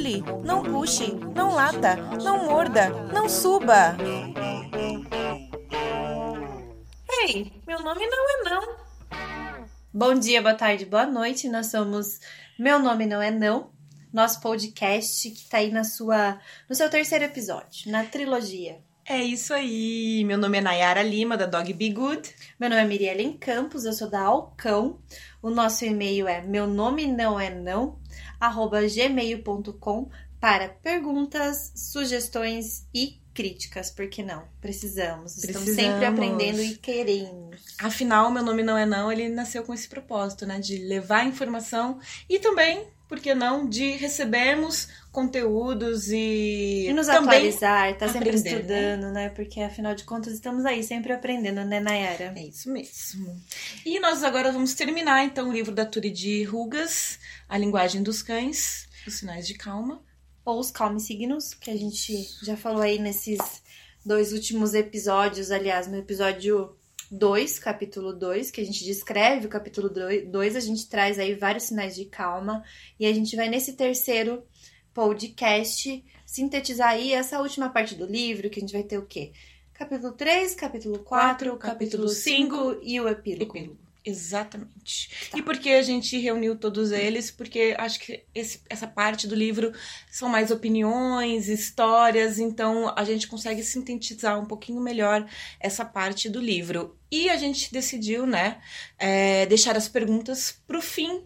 pule, não puxe, não lata, não morda, não suba. Ei, meu nome não é não. Bom dia, boa tarde, boa noite. Nós somos Meu Nome Não É Não, nosso podcast que tá aí na sua, no seu terceiro episódio, na trilogia. É isso aí. Meu nome é Nayara Lima, da Dog Be Good. Meu nome é Miriellen Campos, eu sou da Alcão. O nosso e-mail é meu nome não é não, gmail.com para perguntas, sugestões e críticas, porque não? Precisamos. Estamos Precisamos. sempre aprendendo e queremos. Afinal, meu nome não é não, ele nasceu com esse propósito, né? De levar informação e também, por que não, de recebermos conteúdos e, E nos também atualizar, tá sempre aprender, estudando, né? Porque afinal de contas estamos aí sempre aprendendo, né, Nayara? É isso mesmo. E nós agora vamos terminar então o livro da Turid Rugas, A Linguagem dos Cães, Os Sinais de Calma. Ou os calme signos, que a gente já falou aí nesses dois últimos episódios, aliás, no episódio 2, capítulo 2, que a gente descreve o capítulo 2, a gente traz aí vários sinais de calma, e a gente vai nesse terceiro podcast sintetizar aí essa última parte do livro, que a gente vai ter o quê? Capítulo 3, capítulo 4, Quatro, capítulo capítulo 5 e o epílogo. Epílogo. Exatamente. Tá. E por que a gente reuniu todos eles? Porque acho que esse- essa parte do livro são mais opiniões, histórias, então a gente consegue sintetizar um pouquinho melhor essa parte do livro. E a gente decidiu, né, é, deixar as perguntas pro fim.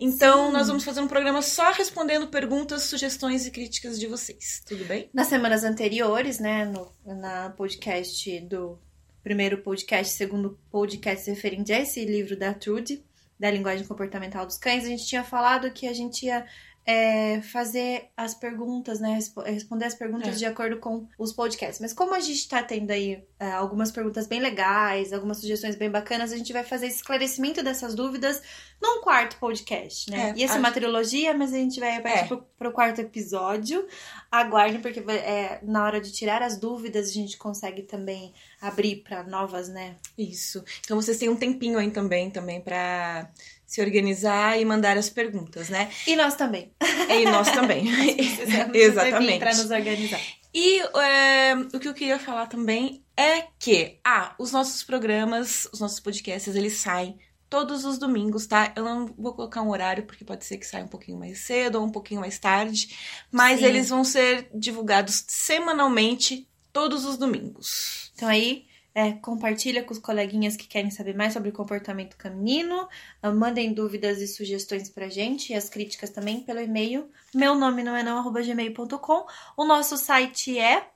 Então, Sim. nós vamos fazer um programa só respondendo perguntas, sugestões e críticas de vocês. Tudo bem? Nas semanas anteriores, né, no na podcast do primeiro podcast, segundo podcast referente a esse livro da Trude, da linguagem comportamental dos cães, a gente tinha falado que a gente ia é, fazer as perguntas, né, respo- responder as perguntas É. de acordo com os podcasts. Mas como a gente tá tendo aí é, algumas perguntas bem legais, algumas sugestões bem bacanas, a gente vai fazer esclarecimento dessas dúvidas num quarto podcast, né? É, Ia ser a- uma trilogia, mas a gente vai partir É. pro, pro quarto episódio. Aguardem, porque é, na hora de tirar as dúvidas, a gente consegue também abrir para novas, né? Isso. Então vocês têm um tempinho aí também, também para se organizar e mandar as perguntas, né? E nós também. E nós também. Exatamente. Para nos organizar. E é, o que eu queria falar também é que, ah, os nossos programas, os nossos podcasts, eles saem todos os domingos, tá? Eu não vou colocar um horário, porque pode ser que saia um pouquinho mais cedo ou um pouquinho mais tarde, mas Sim. eles vão ser divulgados semanalmente todos os domingos. Então aí, é, compartilha com os coleguinhas que querem saber mais sobre comportamento canino. Ah, Mandem dúvidas e sugestões pra gente. E as críticas também pelo e-mail. Meu nome não é não, arroba gmail.com. O nosso site é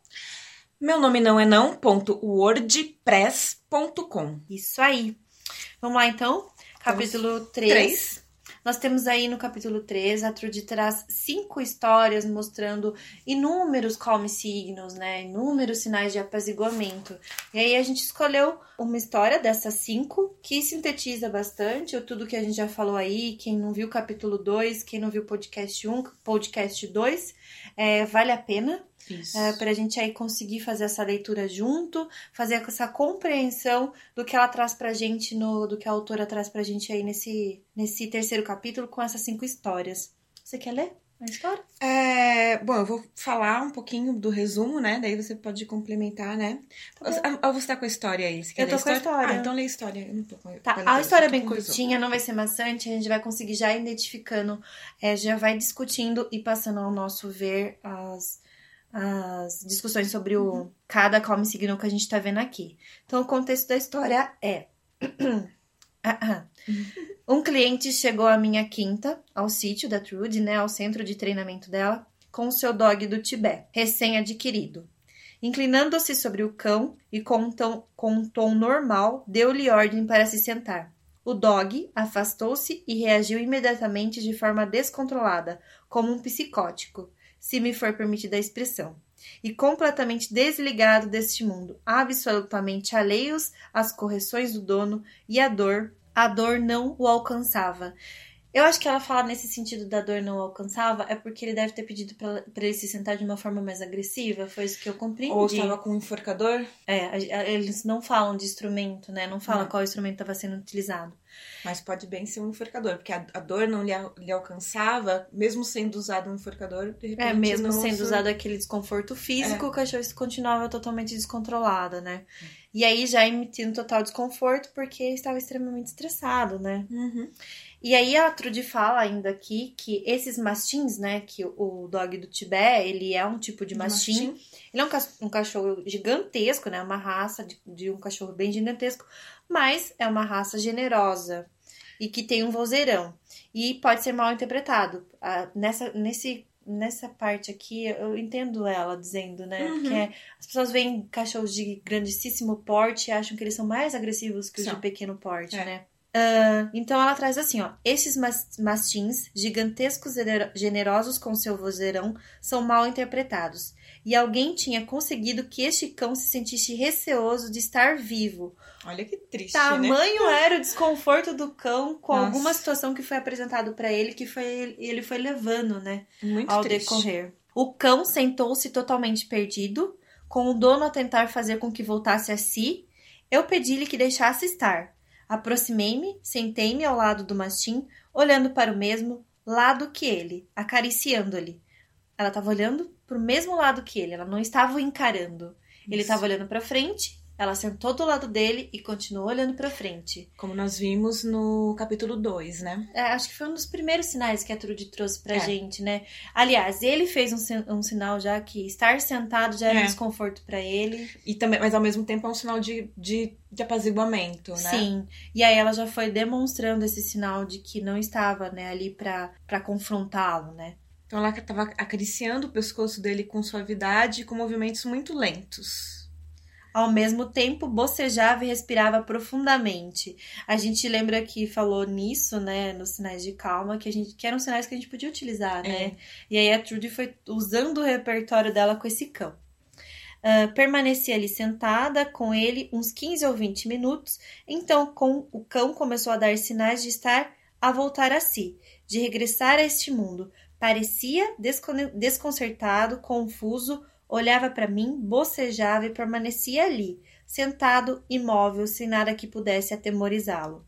Meu nome não é não, ponto wordpress.com. isso aí. Vamos lá então. Capítulo 3. Três. Nós temos aí no capítulo 3, a Trude traz cinco histórias mostrando inúmeros calm signos, né? Inúmeros sinais de apaziguamento. E aí a gente escolheu uma história dessas cinco que sintetiza bastante tudo que a gente já falou aí. Quem não viu o capítulo 2, quem não viu o podcast 1, podcast 2, é, vale a pena. É, para a gente aí conseguir fazer essa leitura junto, fazer essa compreensão do que ela traz pra gente, no, do que a autora traz pra gente aí nesse, nesse terceiro capítulo com essas cinco histórias. Você quer ler a história? É, bom, eu vou falar um pouquinho do resumo, né? Daí você pode complementar, né? Tá bom. Ah, você tá com a história aí? Você quer Eu tô com a história. Ah, então lê a história. Eu não tô com Tá, com a história é bem curtinha, não vai ser maçante, a gente vai conseguir já identificando, é, já vai discutindo e passando ao nosso ver as, as discussões sobre o cada calm signo que a gente tá vendo aqui. Então, o contexto da história é. um cliente chegou à minha quinta, ao sítio da Trude, né, ao centro de treinamento dela, com o seu dog do Tibete, recém-adquirido. Inclinando-se sobre o cão e com um tom, com um tom normal, deu-lhe ordem para se sentar. O dog afastou-se e reagiu imediatamente de forma descontrolada, como um psicótico, se me for permitida a expressão, e completamente desligado deste mundo, absolutamente alheios às correções do dono e à dor. A dor não o alcançava. Eu acho que ela fala nesse sentido da dor não alcançava é porque ele deve ter pedido pra ele se sentar de uma forma mais agressiva, foi isso que eu compreendi. Ou estava com um enforcador? É, eles não falam de instrumento, né? Não falam Não. qual instrumento estava sendo utilizado. Mas pode bem ser um enforcador, porque a, a dor não lhe, lhe, alcançava, mesmo sendo usado um enforcador, de repente. É, mesmo sendo usado aquele desconforto físico, é. o cachorro continuava totalmente descontrolado, né? E aí já emitindo total desconforto porque estava extremamente estressado, né? Uhum. E aí a Trude fala ainda aqui que esses mastins, né, que o dog do Tibete, ele é um tipo de mastim. mastim. Ele é um, um, cachorro gigantesco, né, uma raça de, de, um cachorro bem gigantesco, mas é uma raça generosa e que tem um vozeirão. E pode ser mal interpretado. Ah, nessa, nesse nessa parte aqui, eu entendo ela dizendo, né? Uhum. Que é, as pessoas veem cachorros de grandíssimo porte e acham que eles são mais agressivos que os São. de pequeno porte, é. né? Uh, então ela traz assim, ó. Esses mastins, gigantescos e generosos com seu vozeirão, são mal interpretados. E alguém tinha conseguido que este cão se sentisse receoso de estar vivo. Olha que triste, Tamanho né? era o desconforto do cão com Nossa. alguma situação que foi apresentado para ele, que foi ele foi levando, né? Muito ao triste. decorrer. O cão sentou-se totalmente perdido, com o dono a tentar fazer com que voltasse a si. Eu pedi-lhe que deixasse estar Aproximei-me, sentei-me ao lado do mastim, olhando para o mesmo lado que ele, acariciando-lhe. Ela estava olhando para o mesmo lado que ele, ela não estava o encarando. Isso. Ele estava olhando para frente ela sentou do lado dele e continuou olhando para frente. Como nós vimos no capítulo 2, né? É, acho que foi um dos primeiros sinais que a Trude trouxe pra é. gente, né? Aliás, ele fez um, um, sinal já que estar sentado já era é. um desconforto para ele. E também, mas ao mesmo tempo é um sinal de, de, de apaziguamento, né? Sim. E aí ela já foi demonstrando esse sinal de que não estava, né, ali para confrontá-lo, né? Então ela estava acariciando o pescoço dele com suavidade e com movimentos muito lentos. Ao mesmo tempo, bocejava e respirava profundamente. A gente lembra que falou nisso, né, nos sinais de calma, que, a gente, que eram sinais que a gente podia utilizar, né? É. E aí a Trudy foi usando o repertório dela com esse cão. Uh, permanecia ali sentada com ele uns 15 ou 20 minutos, então com, o cão começou a dar sinais de estar a voltar a si, de regressar a este mundo. Parecia desconcertado, confuso, olhava para mim, bocejava e permanecia ali, sentado, imóvel, sem nada que pudesse atemorizá-lo.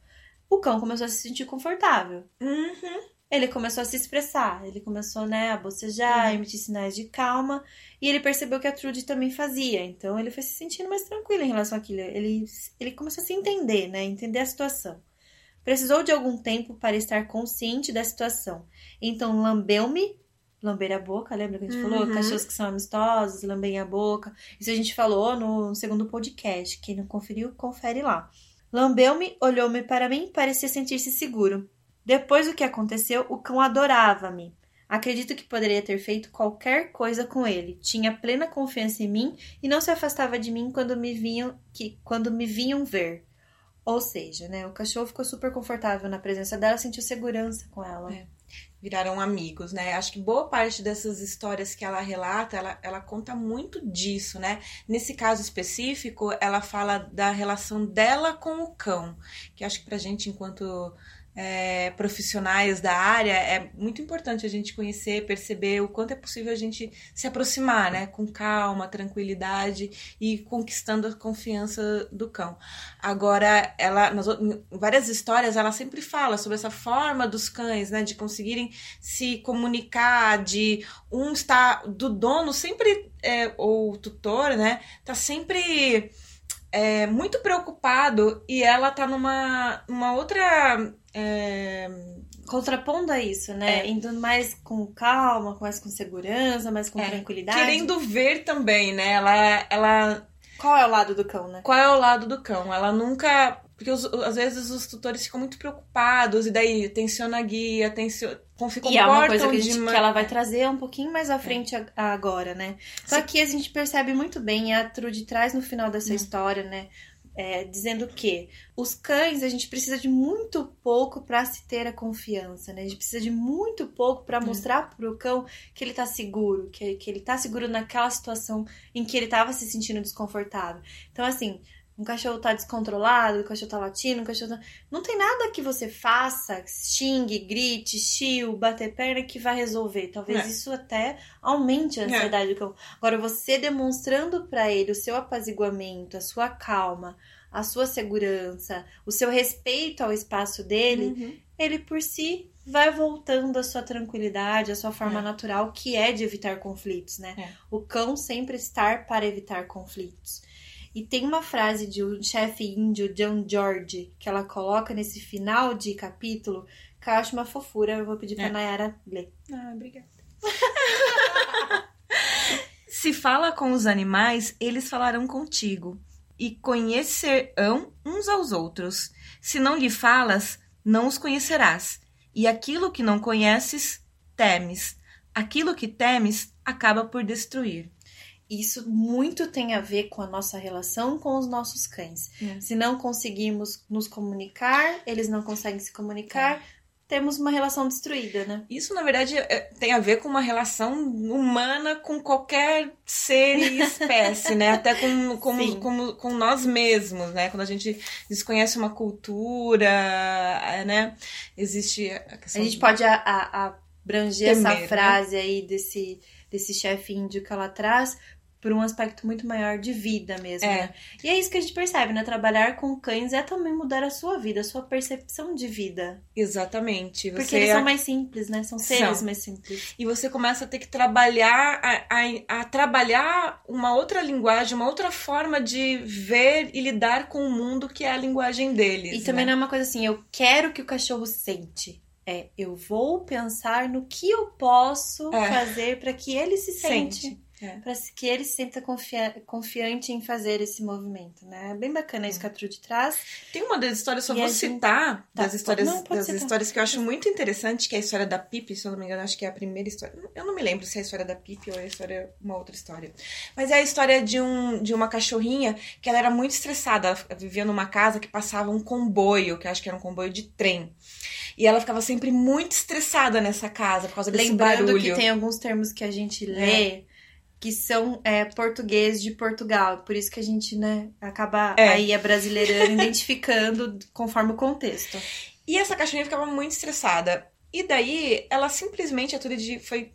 O cão começou a se sentir confortável. Uhum. Ele começou a se expressar, ele começou né, a bocejar, uhum. emitir sinais de calma, e ele percebeu que a Trude também fazia, então ele foi se sentindo mais tranquilo em relação àquilo. Ele, ele começou a se entender, né, entender a situação. Precisou de algum tempo para estar consciente da situação, então lambeu-me lamber a boca, lembra que a gente uhum. falou? Cachorros que são amistosos, lambem a boca. Isso a gente falou no segundo podcast. Quem não conferiu, confere lá. Lambeu-me, olhou-me para mim, parecia sentir-se seguro. Depois do que aconteceu, o cão adorava-me. Acredito que poderia ter feito qualquer coisa com ele. Tinha plena confiança em mim e não se afastava de mim quando me vinham que quando me vinham ver. Ou seja, né, o cachorro ficou super confortável na presença dela, sentiu segurança com ela. É viraram amigos, né? Acho que boa parte dessas histórias que ela relata, ela, ela conta muito disso, né? Nesse caso específico, ela fala da relação dela com o cão, que acho que pra gente, enquanto é, profissionais da área, é muito importante a gente conhecer, perceber o quanto é possível a gente se aproximar, né, com calma, tranquilidade e conquistando a confiança do cão. Agora, ela, nas várias histórias, ela sempre fala sobre essa forma dos cães, né, de conseguirem se comunicar, de um estar do dono sempre é, ou tutor, né, tá sempre é, muito preocupado e ela tá numa uma outra é... Contrapondo a isso, né? É. Indo mais com calma, mais com segurança, mais com é. tranquilidade. Querendo ver também, né? Ela, ela. Qual é o lado do cão, né? Qual é o lado do cão? Ela nunca. Porque os, às vezes os tutores ficam muito preocupados e daí tensiona a guia, tensiona. E é uma coisa que, a gente, que ela vai trazer um pouquinho mais à frente é. agora, né? Só Sim. que a gente percebe muito bem, a Trude traz no final dessa hum. história, né? É, dizendo que os cães a gente precisa de muito pouco para se ter a confiança, né? A gente precisa de muito pouco para mostrar para o cão que ele tá seguro, que, que ele tá seguro naquela situação em que ele tava se sentindo desconfortável. Então, assim, um cachorro tá descontrolado, o cachorro tá latindo, o cachorro tá... Não tem nada que você faça, xingue, grite, chiu, bater perna que vai resolver. Talvez é. isso até aumente a ansiedade é. do cão. Agora, você demonstrando para ele o seu apaziguamento, a sua calma, a sua segurança, o seu respeito ao espaço dele, Uhum. ele por si vai voltando à sua tranquilidade, à sua forma É. natural, que é de evitar conflitos, né? É. O cão sempre estar para evitar conflitos. E tem uma frase de um chefe índio, John George, que ela coloca nesse final de capítulo, que eu acho uma fofura. Eu vou pedir pra É. Nayara ler. Ah, obrigada. Se fala com os animais, eles falarão contigo, e conhecerão uns aos outros. Se não lhe falas, não os conhecerás. E aquilo que não conheces, temes. Aquilo que temes acaba por destruir. Isso muito tem a ver com a nossa relação com os nossos cães. É. Se não conseguimos nos comunicar, eles não conseguem se comunicar, temos uma relação destruída, né? Isso, na verdade, é- tem a ver com uma relação humana com qualquer ser e espécie, né? Até com, com, com, com nós mesmos, né? Quando a gente desconhece uma cultura, é, né? Existe a A questão gente de- pode a- a- abranger Temer, essa né? frase aí desse, desse chefe índio que ela traz por um aspecto muito maior de vida mesmo, É. né? E é isso que a gente percebe, né? Trabalhar com cães é também mudar a sua vida, a sua percepção de vida. Exatamente. Porque Você eles são mais simples, né? São seres São. mais simples. E você começa a ter que trabalhar, a, a, a trabalhar uma outra linguagem, uma outra forma de ver e lidar com o mundo que é a linguagem deles. E também né? não é uma coisa assim, eu quero que o cachorro sente. É, eu vou pensar no que eu posso É. fazer para que ele se sente. Sente. É. Para que ele se sinta confia- confiante em fazer esse movimento, né? É bem bacana isso que a Trude traz. Tem uma das histórias, só E vou gente- citar, Tá, das histórias, não, das citar. histórias que eu acho muito interessante, que é a história da Pipe, se eu não me engano, acho que é a primeira história. Eu não me lembro se é a história da Pipe ou é a história, uma outra história. Mas é a história de, um, de uma cachorrinha que ela era muito estressada. Ela vivia numa casa que passava um comboio, que eu acho que era um comboio de trem. E ela ficava sempre muito estressada nessa casa por causa desse Lembrando barulho. que tem alguns termos que a gente lê que são é, português de Portugal. Por isso que a gente, né, acaba É. aí a brasileirando, identificando conforme o contexto. E essa cachorrinha ficava muito estressada. E daí, ela simplesmente, a Turid foi,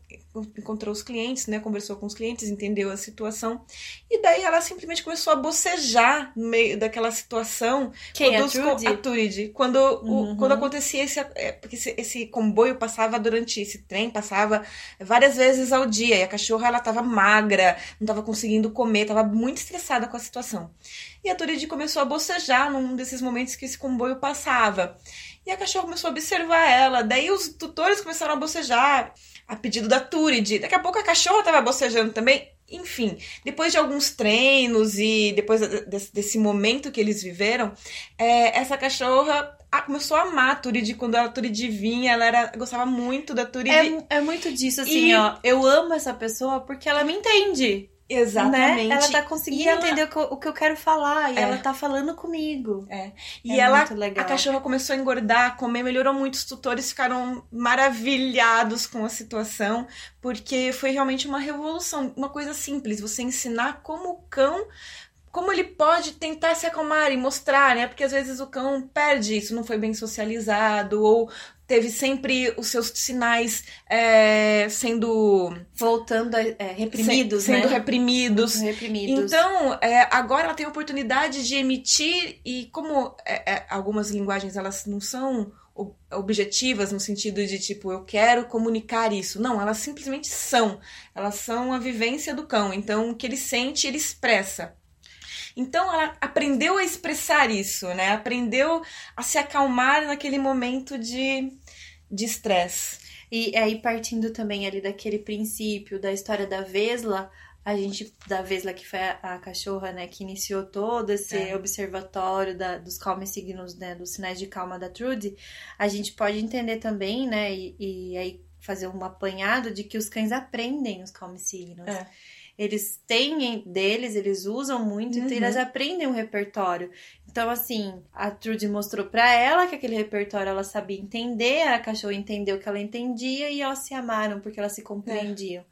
encontrou os clientes, né? Conversou com os clientes, entendeu a situação. E daí ela simplesmente começou a bocejar no meio daquela situação. Quem? quando A? A Turid. Quando, o- Uhum. quando acontecia esse... é, porque esse, esse comboio passava durante... Esse trem passava várias vezes ao dia. E a cachorra, ela tava magra, não tava conseguindo comer, tava muito estressada com a situação. E a Turid começou a bocejar num desses momentos que esse comboio passava. E a cachorra começou a observar ela. Daí os tutores começaram a bocejar a pedido da Turid. Daqui a pouco a cachorra estava bocejando também. Enfim, depois de alguns treinos e depois desse, desse momento que eles viveram, é, essa cachorra ah, começou a amar a Turid. Quando a Turid vinha, ela era, gostava muito da Turid. É, é muito disso, assim, E- ó. Eu amo essa pessoa porque ela me entende. Exatamente. Né? Ela tá conseguindo ela- entender o que, eu, quero falar. E É. ela tá falando comigo. E É ela, a cachorra começou a engordar, a comer, melhorou muito. Os tutores ficaram maravilhados com a situação, porque foi realmente uma revolução, uma coisa simples. Você ensinar como o cão, como ele pode tentar se acalmar e mostrar, né? Porque às vezes o cão perde isso, não foi bem socializado ou teve sempre os seus sinais é, sendo Voltando a, é, reprimidos, se- sendo né? reprimidos. Reprimidos. Então, é, agora ela tem a oportunidade de emitir, e como é, é, algumas linguagens elas não são ob- objetivas no sentido de tipo, eu quero comunicar isso. Não, elas simplesmente são. Elas são a vivência do cão. Então, o que ele sente, ele expressa. Então ela aprendeu a expressar isso, né? Aprendeu a se acalmar naquele momento de de estresse. E aí, partindo também ali daquele princípio da história da Vesla, a gente, da Vesla, que foi a, cachorra, né, que iniciou todo esse É. observatório da, dos calma signos, né, dos sinais de calma da Trudy, a gente pode entender também, né, e, e aí fazer um apanhado de que os cães aprendem os calma signos. É. Eles têm deles, eles usam muito, então Uhum. eles aprendem o repertório. Então, assim, a Trudy mostrou pra ela que aquele repertório ela sabia entender, a cachorra entendeu que ela entendia e elas se amaram porque elas se compreendiam.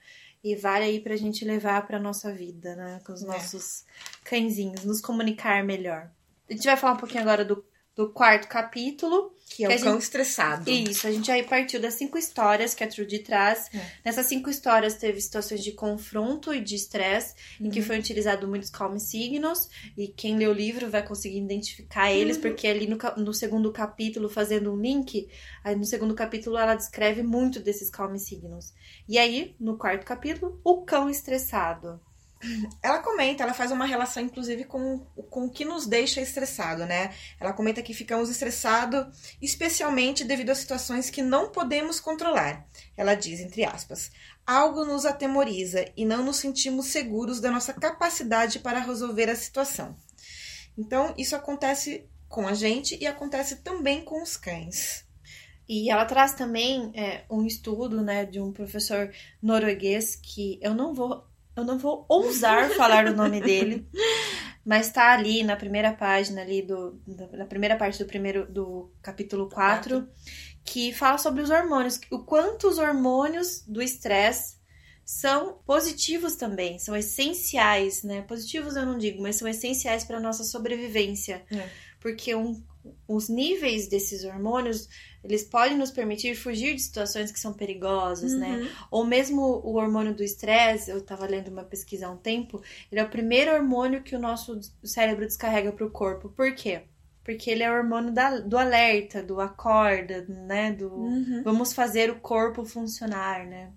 E vale aí pra gente levar pra nossa vida, né? Com os É. nossos cãezinhos, nos comunicar melhor. A gente vai falar um pouquinho agora do, do quarto capítulo. Que é Que o cão gente- estressado. Isso, a gente aí partiu das cinco histórias que a Trudy traz. É. Nessas cinco histórias teve situações de confronto e de estresse, em Uhum. que foi utilizado muitos calm signos. E quem lê o livro vai conseguir identificar eles, Uhum. porque ali no, no segundo capítulo, fazendo um link, aí no segundo capítulo ela descreve muito desses calm signos. E aí, no quarto capítulo, o cão estressado. Ela comenta, ela faz uma relação, inclusive, com, com o que nos deixa estressado, né? Ela comenta que ficamos estressados, especialmente devido a situações que não podemos controlar. Ela diz, entre aspas, algo nos atemoriza e não nos sentimos seguros da nossa capacidade para resolver a situação. Então, isso acontece com a gente e acontece também com os cães. E ela traz também é, um estudo, né, de um professor norueguês que eu não vou, eu não vou ousar falar o nome dele, mas tá ali na primeira página ali do, na primeira parte do primeiro do capítulo 4, que fala sobre os hormônios, o quanto os hormônios do estresse são positivos também, são essenciais, né? Positivos eu não digo, mas são essenciais para nossa sobrevivência. É. Porque um, os níveis desses hormônios eles podem nos permitir fugir de situações que são perigosas, né? Uhum. Ou mesmo o hormônio do estresse, eu estava lendo uma pesquisa há um tempo, ele é o primeiro hormônio que o nosso cérebro descarrega para o corpo. Por quê? Porque ele é o hormônio da- do alerta, do acorda, né? Do Uhum. vamos fazer o corpo funcionar, né?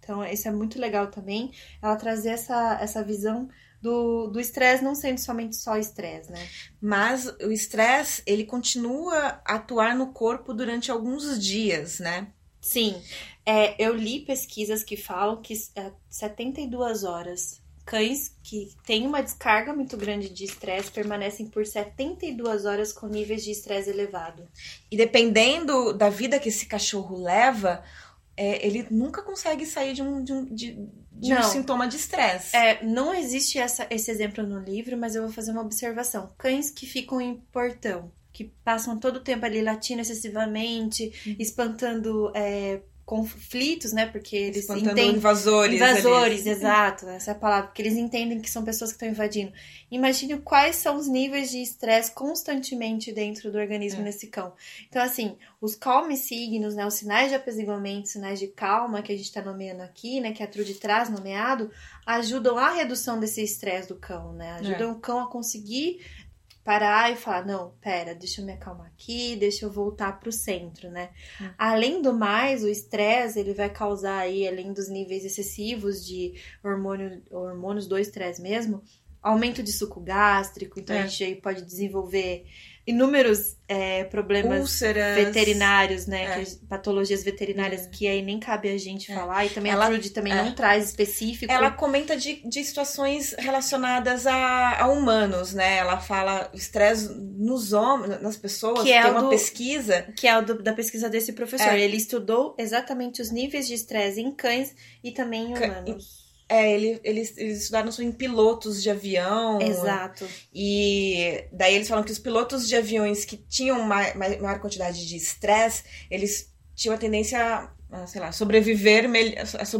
Então, isso é muito legal também, ela trazer essa, essa visão do estresse não sendo somente só estresse, né? Mas o estresse, ele continua a atuar no corpo durante alguns dias, né? Sim, é, eu li pesquisas que falam que é, 72 horas cães que têm uma descarga muito grande de estresse permanecem por 72 horas com níveis de estresse elevado. E dependendo da vida que esse cachorro leva, é, ele nunca consegue sair de um, de um, de, de um sintoma de estresse. É, não existe essa- esse exemplo no livro, mas eu vou fazer uma observação. Cães que ficam em portão, que passam todo o tempo ali latindo excessivamente, Uhum. espantando é, conflitos, né? Porque eles Espantando entendem invasores. Invasores, ali. exato, essa é a palavra, porque eles entendem que são pessoas que estão invadindo. Imagine quais são os níveis de estresse constantemente dentro do organismo É. nesse cão. Então, assim, os calm signos, né, os sinais de apaziguamento, sinais de calma que a gente está nomeando aqui, né, que a Trude traz nomeado, ajudam a redução desse estresse do cão, né? Ajudam o cão a conseguir parar e falar, não, pera, deixa eu me acalmar aqui, deixa eu voltar pro centro, né? Hum. Além do mais, o estresse, ele vai causar aí, além dos níveis excessivos de hormônio, hormônios do estresse mesmo, aumento de suco gástrico, então É. a gente aí pode desenvolver inúmeros é, problemas Úlceras. veterinários, né? É. que- patologias veterinárias É. que aí nem cabe a gente É. falar, e também Ela- a Trude também é. não traz específico. Ela comenta de, de situações relacionadas a, a humanos, né? Ela fala estresse nos homens, nas pessoas. Que é tem uma do- pesquisa. Que é o do- da pesquisa desse professor. É. Ele estudou exatamente os níveis de estresse em cães e também em humanos. É, ele, eles, eles estudaram em pilotos de avião. Exato. E daí eles falam que os pilotos de aviões que tinham ma- ma- maior quantidade de estresse, eles tinham a tendência a, sei lá, sobreviver,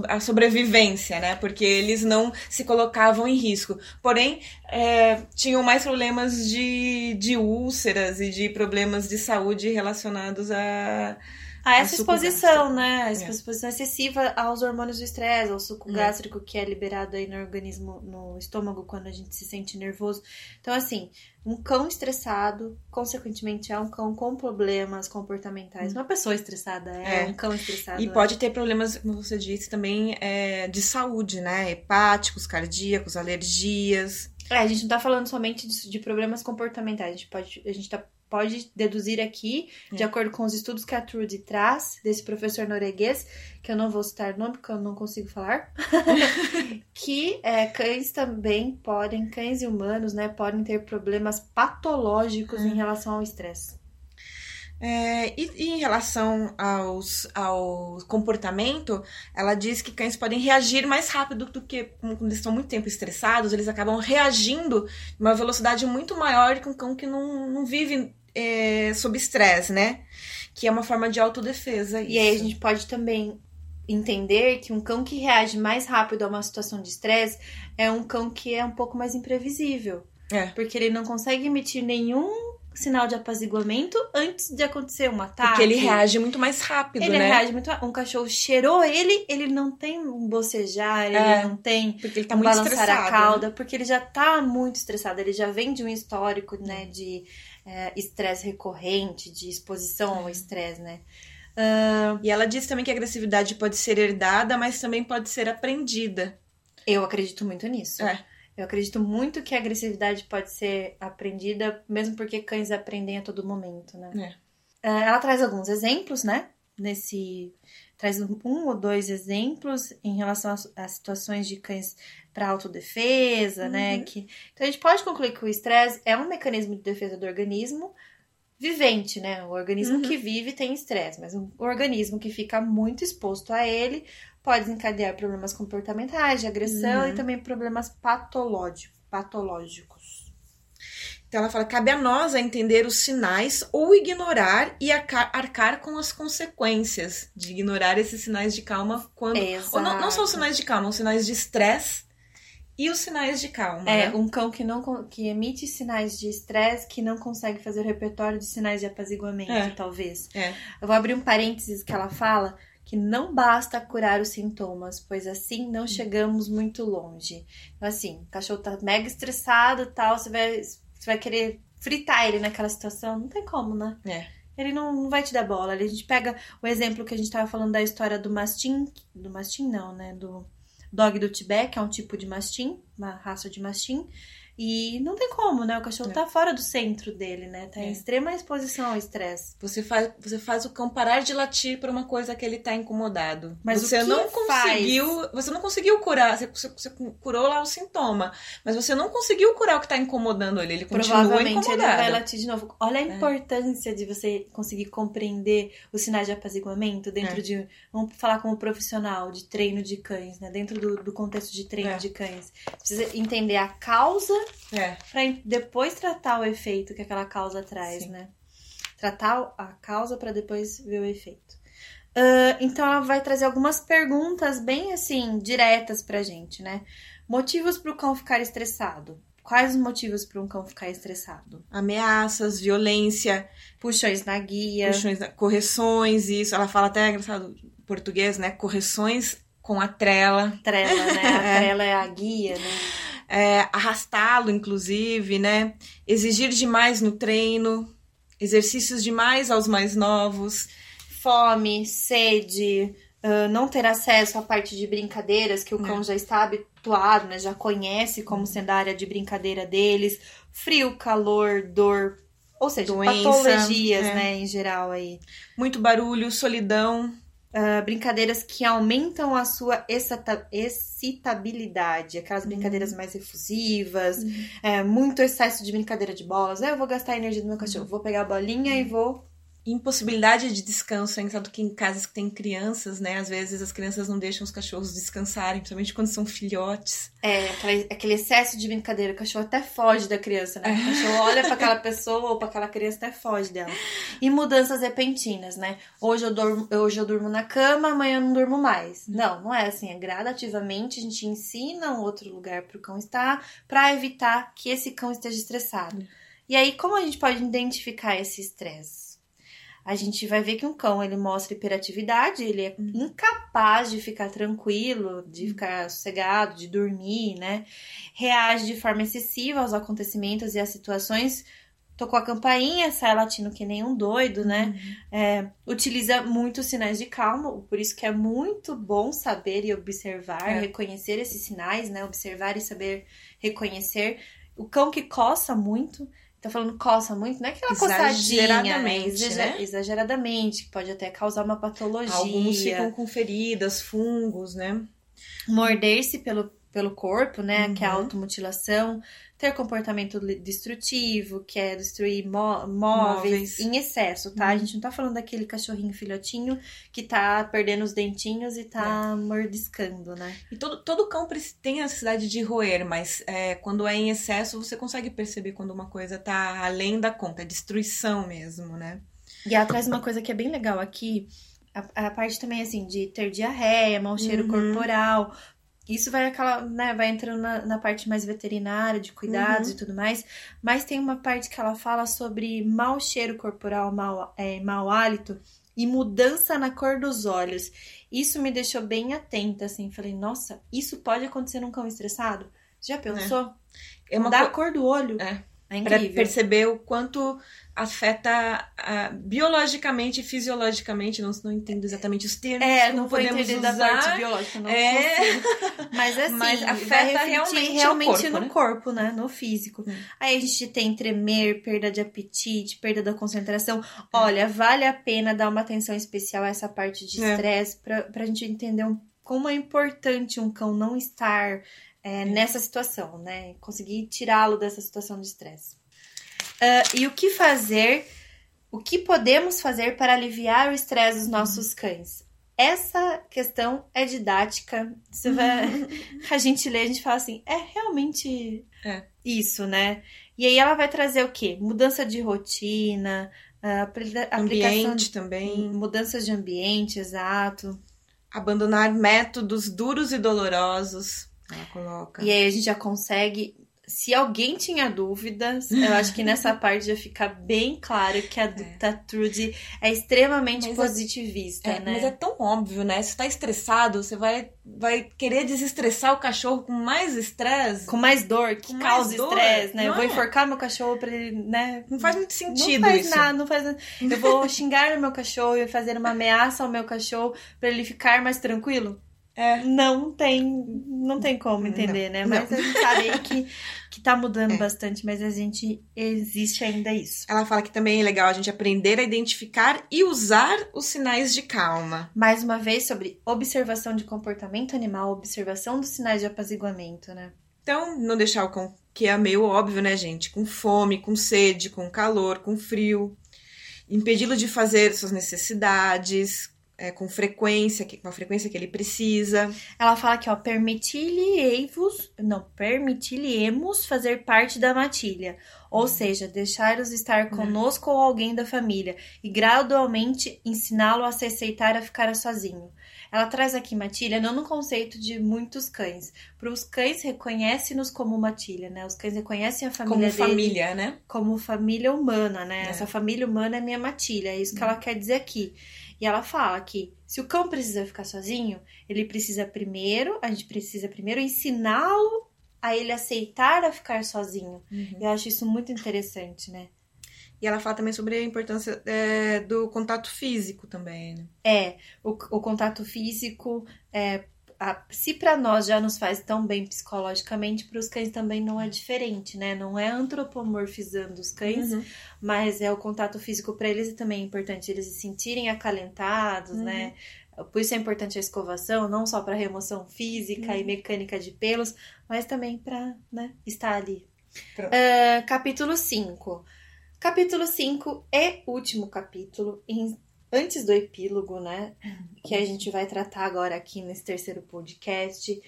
a sobrevivência, né? Porque eles não se colocavam em risco. Porém, é, tinham mais problemas de, de úlceras e de problemas de saúde relacionados a. A essa A suco exposição, né? A É. exposição excessiva aos hormônios do estresse, ao suco É. gástrico que é liberado aí no organismo, no estômago, quando a gente se sente nervoso. Então, assim, um cão estressado, consequentemente, é um cão com problemas comportamentais. Uma pessoa estressada é, É. um cão estressado. E é. pode ter problemas, como você disse, também é, de saúde, né? Hepáticos, cardíacos, alergias. É, a gente não tá falando somente de, de problemas comportamentais. A gente pode, a gente tá, pode deduzir aqui, de É. acordo com os estudos que a Trudy traz, desse professor norueguês, que eu não vou citar o nome porque eu não consigo falar, que é, cães também podem, cães e humanos, né, podem ter problemas patológicos em relação ao estresse. É, e, e em relação aos, ao comportamento, ela diz que cães podem reagir mais rápido do que quando eles estão muito tempo estressados, eles acabam reagindo de uma velocidade muito maior que um cão que não, não vive é, sob estresse, né? Que é uma forma de autodefesa. E aí a isso. gente pode também entender que um cão que reage mais rápido a uma situação de estresse é um cão que é um pouco mais imprevisível. É. Porque ele não consegue emitir nenhum sinal de apaziguamento antes de acontecer um ataque. Porque ele reage muito mais rápido, Ele né? reage muito. Um cachorro cheirou ele, ele não tem um bocejar, ele É, não tem Porque ele tá um muito balançar estressado. a cauda, porque ele já tá muito estressado, ele já vem de um histórico, né, Hum. É, estresse recorrente, de exposição É. ao estresse, né. Ah, E ela diz também que a agressividade pode ser herdada, mas também pode ser aprendida. eu acredito muito nisso. É. Eu acredito muito que a agressividade pode ser aprendida, mesmo porque cães aprendem a todo momento, né. Ah, ela traz alguns exemplos, né, nesse... Traz um ou dois exemplos em relação a, a situações de cães para autodefesa, né? Uhum. Que, então a gente pode concluir que o estresse é um mecanismo de defesa do organismo vivente, né? O organismo Uhum. que vive tem estresse, mas um organismo que fica muito exposto a ele pode desencadear problemas comportamentais, de agressão Uhum. e também problemas patológicos. patológicos. Então ela fala: cabe a nós a entender os sinais ou ignorar e arcar, com as consequências de ignorar esses sinais de calma quando. Ou não, não só os Exato. sinais de calma, os sinais de estresse e os sinais de calma. É, né? um cão que não que emite sinais de estresse, que não consegue fazer o repertório de sinais de apaziguamento, É. talvez. É. Eu vou abrir um parênteses que ela fala que não basta curar os sintomas, pois assim não chegamos muito longe. Então, assim, o cachorro tá mega estressado e tal, você vai, você vai querer fritar ele naquela situação, não tem como, né? É. Ele não, não vai te dar bola. A gente pega o exemplo que a gente tava falando da história do mastim, do mastim não, né? Do dog do Tibete, que é um tipo de mastim, uma raça de mastim. E não tem como, né? O cachorro É. tá fora do centro dele, né? Tá em É. extrema exposição ao estresse. Você faz, você faz o cão parar de latir por uma coisa que ele tá incomodado. Mas você não faz? conseguiu, você não conseguiu curar, você, você- você curou lá o sintoma, mas você não conseguiu curar o que tá incomodando ele, ele continua Provavelmente ele incomodado. vai latir de novo. Olha a É. importância de você conseguir compreender os sinais de apaziguamento dentro É. de. Vamos falar como profissional de treino de cães, né? Dentro do, do contexto de treino É. de cães. Precisa entender a causa É. para depois tratar o efeito que aquela causa traz, Sim. né? Tratar a causa para depois ver o efeito. Ah, então ela vai trazer algumas perguntas bem assim diretas pra gente, né? Motivos para o cão ficar estressado. Quais os motivos para um cão ficar estressado? Ameaças, violência, Puxões na guia. puxões, correções, isso. Ela fala até, é engraçado, em português, né? Correções com a trela. Trela, né? A trela é a guia, né? É, arrastá-lo, inclusive, né? Exigir demais no treino, exercícios demais aos mais novos. Fome, sede, ah, não ter acesso à parte de brincadeiras que o É. cão já está habituado, né? Já conhece como sendo a área de brincadeira deles. Frio, calor, dor. Ou seja, Doença, patologias, é. né, em geral aí. Muito barulho, solidão. Ah, brincadeiras que aumentam a sua excita- excitabilidade, aquelas Uhum. brincadeiras mais efusivas, é, muito excesso de brincadeira de bolas. Ah, eu vou gastar a energia do meu cachorro, Uhum. vou pegar a bolinha e vou. Impossibilidade de descanso, engraçado que em casas que tem crianças, né? Às vezes as crianças não deixam os cachorros descansarem, principalmente quando são filhotes. É, aquele excesso de brincadeira, o cachorro até foge da criança, né? O cachorro olha pra aquela pessoa ou pra aquela criança até foge dela. E mudanças repentinas, né? Hoje eu, durmo, hoje eu durmo na cama, amanhã eu não durmo mais. Não, não é assim. É gradativamente a gente ensina um outro lugar pro cão estar pra evitar que esse cão esteja estressado. E aí, como a gente pode identificar esse estresse? A gente vai ver que um cão ele mostra hiperatividade, ele é incapaz de ficar tranquilo, de ficar sossegado, de dormir, né? Reage de forma excessiva aos acontecimentos e às situações. Tocou a campainha, sai latindo que nem um doido, né? É, utiliza muitos sinais de calma, por isso que é muito bom saber e observar, É. reconhecer esses sinais, né? Observar e saber reconhecer. O cão que coça muito, tá falando coça muito, não é aquela coçadinha? Exageradamente, Exager- né? Exageradamente, que pode até causar uma patologia. Alguns ficam com feridas, fungos, né? morder-se pelo, pelo corpo, né? Que é a Uhum. automutilação, ter comportamento destrutivo, que é destruir mó- móveis, Móveis. em excesso, tá? A Uhum. gente não tá falando daquele cachorrinho filhotinho que tá perdendo os dentinhos e tá mordiscando, né? E todo, todo cão tem a necessidade de roer, mas é, quando é em excesso, você consegue perceber quando uma coisa tá além da conta, é destruição mesmo, né? E ela traz uma coisa que é bem legal aqui, a, a parte também, assim, de ter diarreia, mau cheiro Uhum. corporal, isso vai aquela, né, vai entrando na, na parte mais veterinária, de cuidados Uhum. e tudo mais. Mas tem uma parte que ela fala sobre mau cheiro corporal, mau, é, mau hálito e mudança na cor dos olhos. Isso me deixou bem atenta, assim. Falei, nossa, isso pode acontecer num cão estressado? Você já pensou? É uma Mudar a co- cor do olho? É. É Pra incrível. perceber o quanto afeta ah, biologicamente e fisiologicamente, não, não entendo exatamente os termos. É, não vou podemos entender usar. da parte biológica, não É. consigo. Mas assim, Mas afeta realmente no realmente corpo, no né? corpo, né? No físico. Hum. Aí a gente tem tremer, perda de apetite, perda da concentração. É. Olha, vale a pena dar uma atenção especial a essa parte de É. estresse pra, pra gente entender um- como é importante um cão não estar é, nessa situação, né? Conseguir tirá-lo dessa situação de estresse. Ah, e o que fazer, o que podemos fazer para aliviar o estresse dos nossos cães? Essa questão é didática. Você vai, a gente lê, a gente fala assim, é realmente É. isso, né? E aí ela vai trazer o quê? Mudança de rotina, ah, Ambiente também. mudanças de ambiente, exato. Abandonar métodos duros e dolorosos. Ela coloca. E aí a gente já consegue. Se alguém tinha dúvidas, eu acho que nessa parte já fica bem claro que a da Trudy é extremamente Mas é- positivista, É, né? Mas é tão óbvio, né? Se tá estressado, você vai, vai querer desestressar o cachorro com mais estresse. Com mais dor, que Com causa estresse, né? Eu não vou é? enforcar meu cachorro pra ele, né? Não faz muito sentido não faz isso. nada, não faz nada. Eu vou xingar o meu cachorro e fazer uma ameaça ao meu cachorro pra ele ficar mais tranquilo? É. Não tem, não tem como entender, né? Mas não. a gente sabe que, que tá mudando É. bastante, mas a gente existe ainda isso. Ela fala que também é legal a gente aprender a identificar e usar os sinais de calma. Mais uma vez sobre observação de comportamento animal, observação dos sinais de apaziguamento, né? Então, não deixar o cão, que é meio óbvio, né, gente? Com fome, com sede, com calor, com frio. Impedi-lo de fazer suas necessidades é, com frequência, que- com a frequência que ele precisa. Ela fala que, ó, permitir-lhe-vos, não, permitir-lhe-emos fazer parte da matilha, ou seja, deixá-los estar conosco ou alguém da família e gradualmente ensiná-lo a se aceitar a ficar sozinho. Ela traz aqui matilha não no conceito de muitos cães. Para os cães reconhece-nos como matilha, né? Os cães reconhecem a Como família dele família, né? como família humana, né? É. Essa família humana é minha matilha, é isso que ela quer dizer aqui. E ela fala que se o cão precisa ficar sozinho, ele precisa primeiro, a gente precisa primeiro ensiná-lo a ele aceitar a ficar sozinho. Eu acho isso muito interessante, né? E ela fala também sobre a importância é, do contato físico também, né? É, o, o contato físico, é, a- se para nós já nos faz tão bem psicologicamente, para os cães também não é diferente, né? Não é antropomorfizando os cães, Uhum. mas é o contato físico para eles e também é importante eles se sentirem acalentados, Uhum. né? Por isso é importante a escovação, não só para remoção física e Uhum. mecânica de pelos, mas também para né, estar ali. Ah, capítulo 5. Capítulo 5 é último capítulo, em- antes do epílogo, né? Que a gente vai tratar agora aqui nesse terceiro podcast.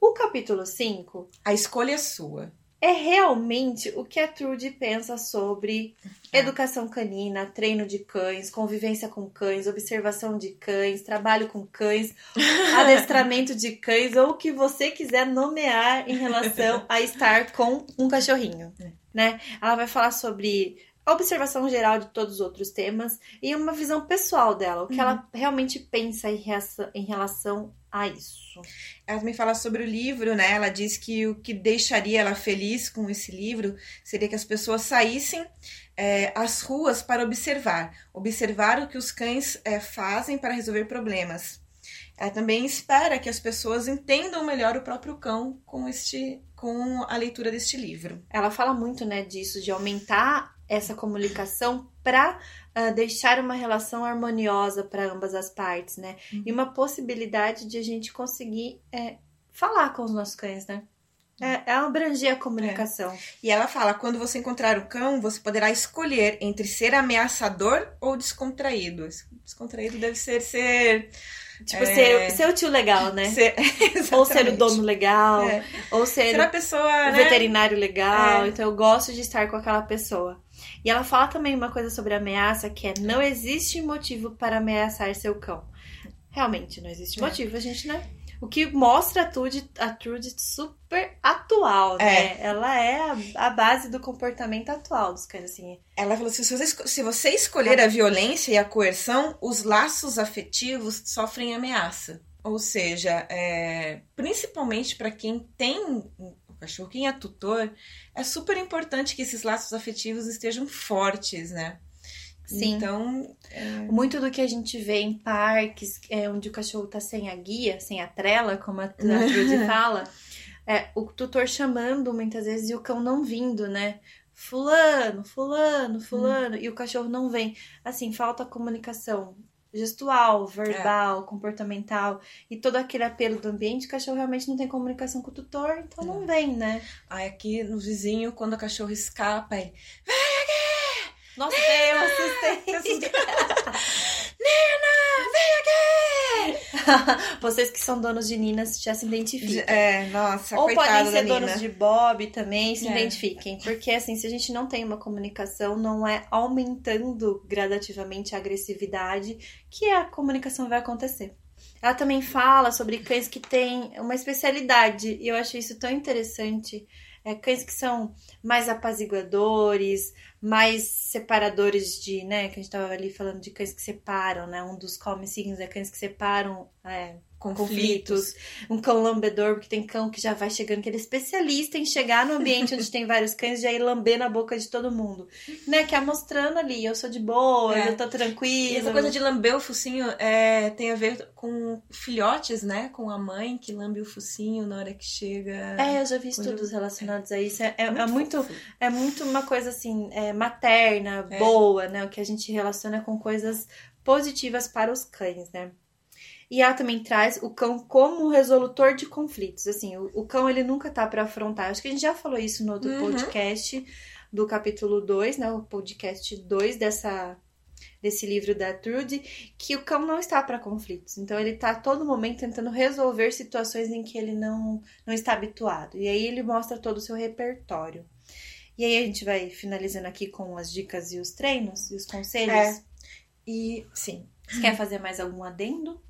O capítulo 5 A escolha é sua. é realmente o que a Trude pensa sobre É. educação canina, treino de cães, convivência com cães, observação de cães, trabalho com cães, adestramento de cães, ou o que você quiser nomear em relação a estar com um cachorrinho, É. né? Ela vai falar sobre observação geral de todos os outros temas e uma visão pessoal dela, o que Uhum. ela realmente pensa em reação- em relação a isso. Ela também fala sobre o livro, né? Ela diz que o que deixaria ela feliz com esse livro seria que as pessoas saíssem é, às ruas para observar, observar o que os cães é, fazem para resolver problemas. Ela também espera que as pessoas entendam melhor o próprio cão com este, com a leitura deste livro. Ela fala muito, né, disso, de aumentar essa comunicação para deixar uma relação harmoniosa para ambas as partes, né? Uhum. E uma possibilidade de a gente conseguir é, falar com os nossos cães, né? É, é abranger a comunicação. E ela fala: quando você encontrar o cão, você poderá escolher entre ser ameaçador ou descontraído. Descontraído deve ser ser. Tipo, É. ser, ser o tio legal, né? ser ou ser o dono legal, É. ou ser Ser a pessoa. o né? veterinário legal. É. Então eu gosto de estar com aquela pessoa. E ela fala também uma coisa sobre ameaça, que é não existe motivo para ameaçar seu cão. Realmente, não existe É. motivo, a gente, né? O que mostra a Trude, a Trude super atual, né? É. Ela é a, a base do comportamento atual dos cães, assim. Ela falou assim: se você, se você escolher a violência e a coerção, os laços afetivos sofrem ameaça. Ou seja, é, principalmente para quem tem cachorro, quem é tutor, é super importante que esses laços afetivos estejam fortes, né? Sim. Então, Muito do que a gente vê em parques, é, onde o cachorro tá sem a guia, sem a trela, como a, Trude fala, é o tutor chamando muitas vezes e o cão não vindo, né? Fulano, fulano, fulano, e o cachorro não vem. Assim, falta comunicação gestual, verbal, comportamental e todo aquele apelo do ambiente, o cachorro realmente não tem comunicação com o tutor, então não vem, né? aí aqui no vizinho, quando o cachorro escapa, ele. Nossa, eu assustei. Nina, vem aqui! Vocês que são donos de Ninas já se identificam. É, nossa, Ou coitada podem da ser Nina. donos de Bob também, se É. identifiquem. Porque, assim, se a gente não tem uma comunicação, não é aumentando gradativamente a agressividade que a comunicação vai acontecer. Ela também fala sobre cães que têm uma especialidade, e eu acho isso tão interessante. É, cães que são mais apaziguadores, mais separadores de, né? Que a gente tava ali falando de cães que separam, né? Um dos come signos é cães que separam é, conflitos. Um cão lambedor, porque tem cão que já vai chegando, que ele é especialista em chegar no ambiente onde tem vários cães e já ir lamber na boca de todo mundo. Né? Que é mostrando ali, eu sou de boa, É. eu tô tranquila. E essa coisa de lamber o focinho é, tem a ver com filhotes, né? Com a mãe que lambe o focinho na hora que chega. É, eu já vi estudos relacionados a isso. É, é- é muito, é muito uma coisa assim, é, materna, É. boa, né? O que a gente relaciona com coisas positivas para os cães, né? E ela também traz o cão como resolutor de conflitos. Assim, o, o cão ele nunca tá para afrontar. Acho que a gente já falou isso no outro Uhum. podcast do capítulo 2, né? O podcast 2 dessa desse livro da Trude, que o cão não está para conflitos. Então ele tá a todo momento tentando resolver situações em que ele não não está habituado. E aí ele mostra todo o seu repertório. E aí a gente vai finalizando aqui com as dicas e os treinos e os conselhos. É. E, sim. Você quer fazer mais algum adendo?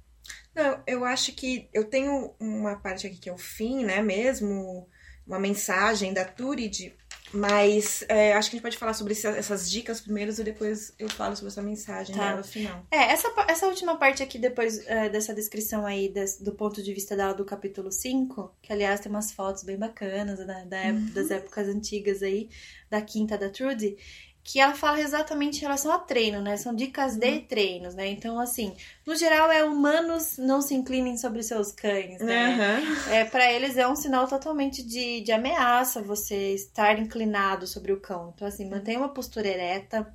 Não, eu acho que eu tenho uma parte aqui que é o fim, né? Mesmo, uma mensagem da Turid, mas é, acho que a gente pode falar sobre essa- essas dicas primeiro e depois eu falo sobre essa mensagem Tá. dela final. É, essa, essa última parte aqui, depois é, dessa descrição aí des- do ponto de vista dela do capítulo 5, que aliás tem umas fotos bem bacanas da, da ép- das épocas antigas aí, da quinta da Trudy, que ela fala exatamente em relação a treino, né? São dicas de treinos, né? Então, assim, no geral é humanos não se inclinem sobre seus cães, né? Aham. É, para eles é um sinal totalmente de, de ameaça você estar inclinado sobre o cão. Então, assim, mantenha uma postura ereta,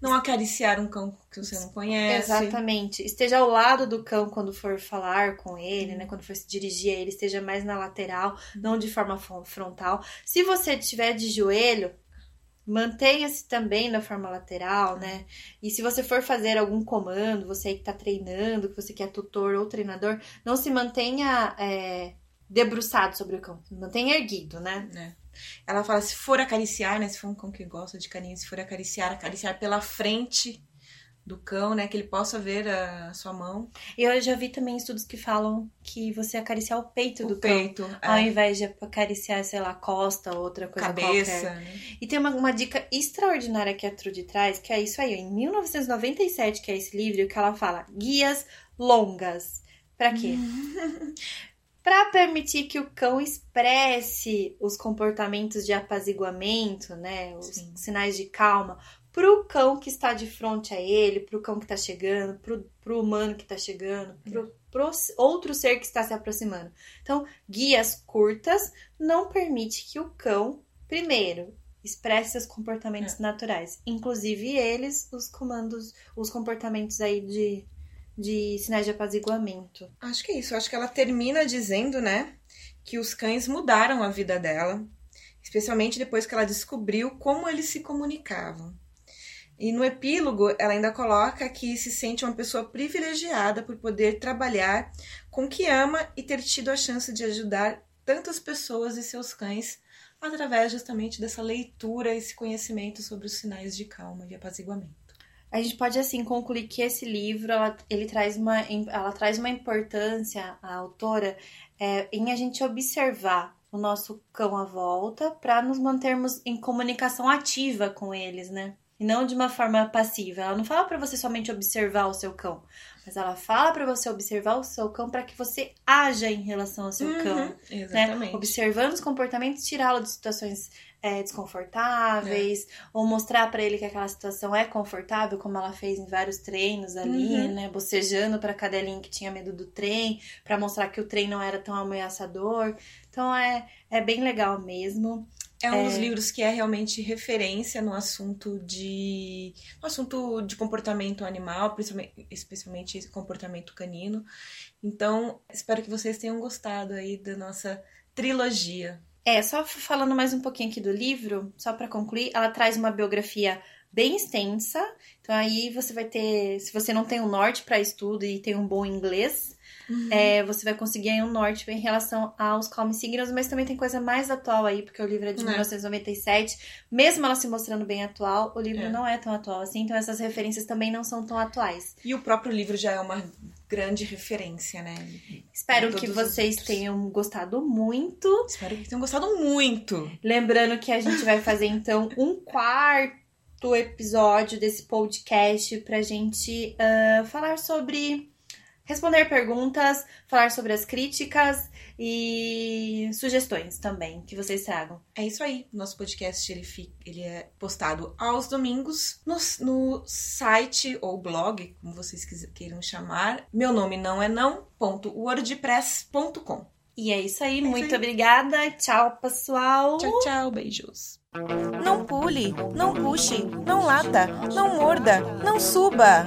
Não acariciar um cão que você não conhece. Exatamente. Esteja ao lado do cão quando for falar com ele, né? Quando for se dirigir a ele, esteja mais na lateral, não de forma fron- frontal. Se você estiver de joelho, mantenha-se também na forma lateral, né? E se você for fazer algum comando, você aí que tá treinando, que você quer tutor ou treinador, não se mantenha é, debruçado sobre o cão. Mantenha erguido, né? né? Ela fala, se for acariciar, né? Se for um cão que gosta de carinho, se for acariciar, acariciar pela frente do cão, né? Que ele possa ver a sua mão, E eu já vi também estudos que falam que você acariciar o peito do o cão. peito, Ao invés de acariciar, sei lá, a costa ou outra coisa cabeça, qualquer. né? E tem uma, uma dica extraordinária que a Trude traz, que é isso aí, em 1997, que é esse livro, que ela fala guias longas. Pra quê? Pra permitir que o cão expresse os comportamentos de apaziguamento, né? Os Sim. sinais de calma, pro cão que está de frente a ele, pro cão que tá chegando, pro, pro humano que tá chegando, pro, pro outro ser que está se aproximando. Então, guias curtas não permite que o cão, primeiro, expresse seus comportamentos naturais, inclusive eles, os comandos, os comportamentos aí de, de sinais de apaziguamento. Acho que é isso. Acho que ela termina dizendo, né, que os cães mudaram a vida dela, especialmente depois que ela descobriu como eles se comunicavam. E no epílogo, ela ainda coloca que se sente uma pessoa privilegiada por poder trabalhar com o que ama e ter tido a chance de ajudar tantas pessoas e seus cães através justamente dessa leitura, esse conhecimento sobre os sinais de calma e apaziguamento. a gente pode assim concluir que esse livro ela, ele traz uma, ela traz uma importância, a autora, é, em a gente observar o nosso cão à volta para nos mantermos em comunicação ativa com eles, né? E não de uma forma passiva. Ela não fala para você somente observar o seu cão, mas ela fala para você observar o seu cão para que você haja em relação ao seu Uhum, cão. Né? exatamente. Observando os comportamentos, tirá-lo de situações é, desconfortáveis, ou mostrar para ele que aquela situação é confortável, como ela fez em vários treinos ali, Uhum. né? Bocejando pra cadelinha que tinha medo do trem, para mostrar que o trem não era tão ameaçador. Então é, é bem legal mesmo. É um dos livros que é realmente referência no assunto de no assunto de comportamento animal, principalmente, especialmente comportamento canino. Então, espero que vocês tenham gostado aí da nossa trilogia. É, só falando mais um pouquinho aqui do livro, só para concluir, ela traz uma biografia bem extensa. Então aí você vai ter, se você não tem um norte para estudo e tem um bom inglês, é, você vai conseguir aí um norte em relação aos Calm Signals, mas também tem coisa mais atual aí, porque o livro é de É. 1997. Mesmo ela se mostrando bem atual, o livro É. não é tão atual assim, então essas referências também não são tão atuais. E o próprio livro já é uma grande referência, né? Espero que vocês tenham gostado muito. Espero que tenham gostado muito. Lembrando que a gente vai fazer então um quarto episódio desse podcast pra gente ah, falar sobre responder perguntas, falar sobre as críticas e sugestões também que vocês tragam. É isso aí. Nosso podcast ele, fi- ele é postado aos domingos no, no site ou blog, como vocês queiram chamar. Meu nome não é não. ponto wordpress.com. E é isso aí, isso muito aí. obrigada. Tchau, pessoal. Tchau, tchau, beijos. Não pule, não puxe, não lata, não morda, não suba.